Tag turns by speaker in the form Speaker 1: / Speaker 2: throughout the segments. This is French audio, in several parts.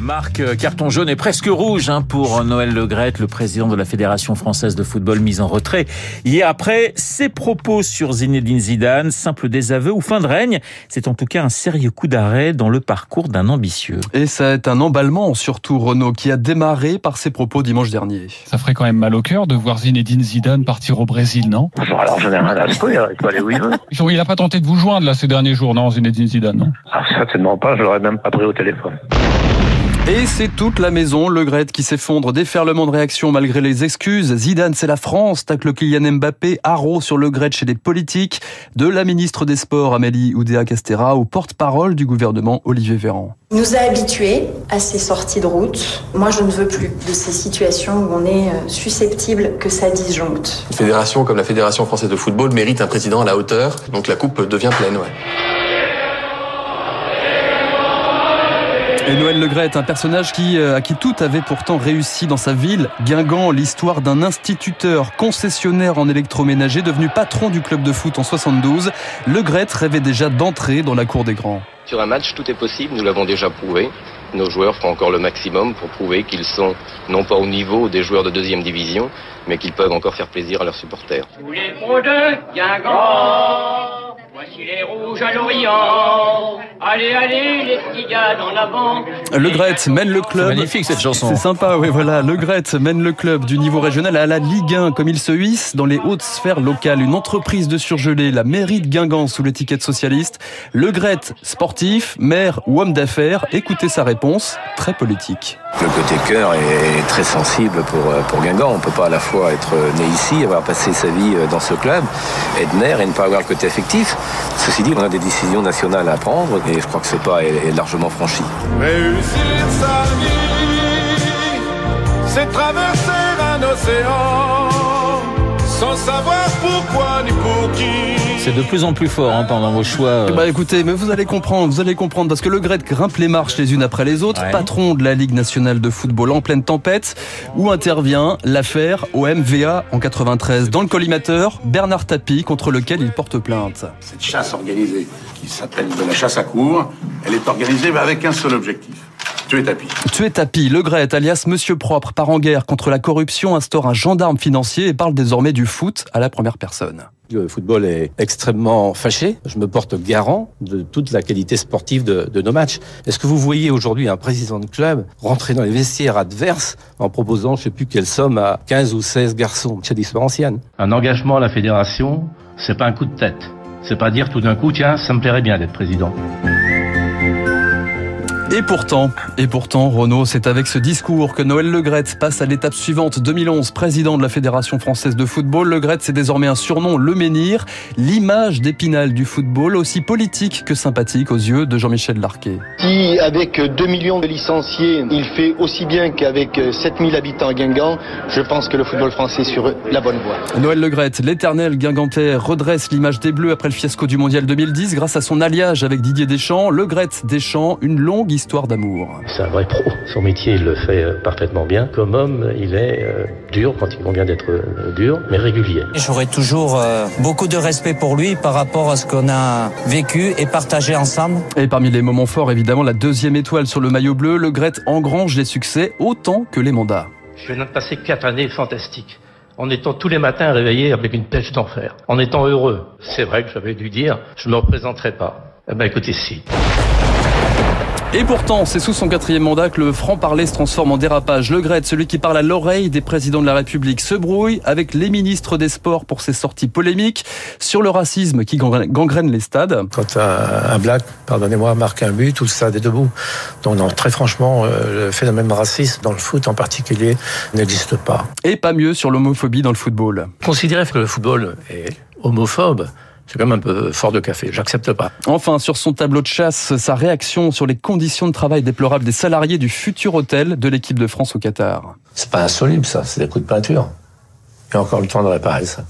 Speaker 1: Marc, euh, carton jaune et presque rouge hein, pour Noël Legrette, le président de la Fédération française de football mis en retrait. Hier après, ses propos sur Zinedine Zidane, simple désaveu ou fin de règne, c'est en tout cas un sérieux coup d'arrêt dans le parcours d'un ambitieux.
Speaker 2: Et ça est un emballement surtout Renault qui a démarré par ses propos dimanche dernier.
Speaker 3: Ça ferait quand même mal au cœur de voir Zinedine Zidane partir au Brésil, non?
Speaker 4: Alors j'en ai rien à secouer, il peut aller où il veut.
Speaker 3: Il n'a pas tenté de vous joindre là ces derniers jours, non, Zinedine Zidane, non?
Speaker 4: Ah, certainement pas, je l'aurais même pas pris au téléphone.
Speaker 2: Et c'est toute la maison, Le Gret qui s'effondre, déferlement de réaction malgré les excuses. Zidane, c'est la France, tacle Kylian Mbappé, haro sur Le Gret chez les politiques, de la ministre des Sports Amélie Oudéa-Castera au porte-parole du gouvernement Olivier Véran.
Speaker 5: Il nous a habitués à ces sorties de route. Moi, je ne veux plus de ces situations où on est euh, susceptible que ça disjoncte.
Speaker 6: Une fédération comme la Fédération française de football mérite un président à la hauteur, donc la coupe devient pleine, ouais.
Speaker 2: Et Noël Legret est un personnage qui, euh, à qui tout avait pourtant réussi dans sa ville. Guingamp, l'histoire d'un instituteur concessionnaire en électroménager devenu patron du club de foot en 72. Legret rêvait déjà d'entrer dans la cour des grands.
Speaker 7: Sur un match, tout est possible, nous l'avons déjà prouvé. Nos joueurs feront encore le maximum pour prouver qu'ils sont non pas au niveau des joueurs de deuxième division, mais qu'ils peuvent encore faire plaisir à leurs supporters.
Speaker 8: Tous les pros de Guingamp, Allez, allez, les petits gars en avant.
Speaker 2: Le Gret mène le club.
Speaker 1: magnifique cette chanson.
Speaker 2: C'est sympa, oui, voilà. Le Gret mène le club du niveau régional à la Ligue 1, comme il se hisse dans les hautes sphères locales. Une entreprise de surgelé, la mairie de Guingamp sous l'étiquette socialiste. Le Gret, sportif, maire ou homme d'affaires. Écoutez sa réponse, très politique.
Speaker 9: Le côté cœur est très sensible pour, euh, pour Guingamp. On peut pas à la fois être né ici, avoir passé sa vie euh, dans ce club, être maire et ne pas avoir le côté affectif. Ceci dit, on a des décisions nationales à prendre et je crois que ce pas est, largement franchi.
Speaker 10: Réussir c'est traverser un océan sans savoir pourquoi ni pour qui.
Speaker 1: C'est de plus en plus fort hein, pendant vos choix. euh.
Speaker 2: Bah écoutez, mais vous allez comprendre, vous allez comprendre parce que le Gret grimpe les marches les unes après les autres,
Speaker 1: Ouais.
Speaker 2: patron de la Ligue nationale de football en pleine tempête, où intervient l'affaire au MVA en 93 dans le collimateur Bernard Tapie contre lequel il porte plainte.
Speaker 11: Cette chasse organisée, qui s'appelle de la chasse à cours, elle est organisée mais avec un seul objectif. Tuer tapis.
Speaker 2: Tué Tapie, le Gret, alias Monsieur Propre, part en guerre contre la corruption, instaure un gendarme financier et parle désormais du foot à la première personne.
Speaker 12: Le football est extrêmement fâché. Je me porte garant de toute la qualité sportive de, de nos matchs. Est-ce que vous voyez aujourd'hui un président de club rentrer dans les vestiaires adverses en proposant je sais plus quelle somme à 15 ou 16 garçons C'est l'histoire ancienne?
Speaker 13: Un engagement à la fédération, c'est pas un coup de tête. C'est pas dire tout d'un coup, tiens, ça me plairait bien d'être président.
Speaker 2: Et pourtant, et pourtant, Renaud, c'est avec ce discours que Noël Legret passe à l'étape suivante. 2011, président de la Fédération française de football. Legret, c'est désormais un surnom, le menhir, l'image d'épinal du football, aussi politique que sympathique aux yeux de Jean-Michel Larquet.
Speaker 14: Si avec 2 millions de licenciés, il fait aussi bien qu'avec 7000 habitants à Guingamp, je pense que le football français est sur la bonne voie.
Speaker 2: Noël Legret, l'éternel Guingampais, redresse l'image des Bleus après le fiasco du Mondial 2010 grâce à son alliage avec Didier Deschamps. Legret Deschamps, une longue histoire d'amour.
Speaker 13: C'est un vrai pro. Son métier, il le fait euh, parfaitement bien. Comme homme, il est euh, dur quand il convient d'être euh, dur, mais régulier.
Speaker 15: J'aurai toujours euh, beaucoup de respect pour lui par rapport à ce qu'on a vécu et partagé ensemble.
Speaker 2: Et parmi les moments forts, évidemment, la deuxième étoile sur le maillot bleu, Le Gret engrange les succès autant que les mandats.
Speaker 13: Je viens de passer quatre années fantastiques. En étant tous les matins réveillé avec une pêche d'enfer. En étant heureux. C'est vrai que j'avais dû dire, je me représenterai pas. Eh ben écoutez, si.
Speaker 2: Et pourtant, c'est sous son quatrième mandat que le franc-parler se transforme en dérapage. Le Gret, celui qui parle à l'oreille des présidents de la République, se brouille avec les ministres des Sports pour ses sorties polémiques sur le racisme qui gangrène les stades.
Speaker 16: Quand un, un black, pardonnez-moi, marque un but, tout le stade est debout. Donc non, très franchement, euh, le phénomène raciste dans le foot en particulier n'existe pas.
Speaker 2: Et pas mieux sur l'homophobie dans le football.
Speaker 12: Considérer que le football est homophobe, c'est quand même un peu fort de café. J'accepte pas.
Speaker 2: Enfin, sur son tableau de chasse, sa réaction sur les conditions de travail déplorables des salariés du futur hôtel de l'équipe de France au Qatar.
Speaker 16: C'est pas insoluble ça, c'est des coups de peinture. Il y a encore le temps de réparer ça.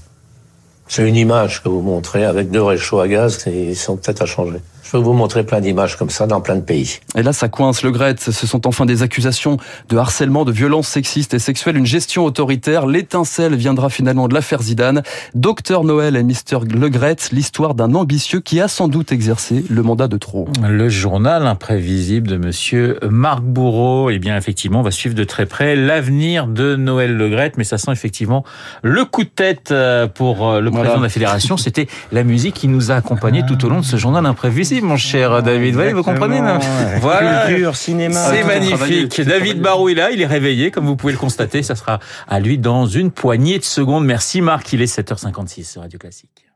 Speaker 16: C'est une image que vous montrez avec deux réchauds à gaz qui sont peut-être à changer. Je peux vous montrer plein d'images comme ça dans plein de pays.
Speaker 2: Et là, ça coince. Le Gret, ce sont enfin des accusations de harcèlement, de violence sexiste et sexuelle, une gestion autoritaire. L'étincelle viendra finalement de l'affaire Zidane. Docteur Noël et Mister Le Gret, l'histoire d'un ambitieux qui a sans doute exercé le mandat de trop.
Speaker 1: Le journal imprévisible de monsieur Marc Bourreau. Eh bien, effectivement, on va suivre de très près l'avenir de Noël Le Gret, mais ça sent effectivement le coup de tête euh, pour euh, le président
Speaker 2: Voilà.
Speaker 1: de la fédération. C'était la musique qui nous a accompagnés tout au long de ce journal imprévisible, mon cher David. Vous voyez, vous comprenez non
Speaker 17: Exactement.
Speaker 1: Voilà.
Speaker 17: Culture, cinéma.
Speaker 1: C'est magnifique. David Barou est là, il est réveillé, comme vous pouvez le constater. Ça sera à lui dans une poignée de secondes. Merci Marc, il est 7h56 sur Radio Classique.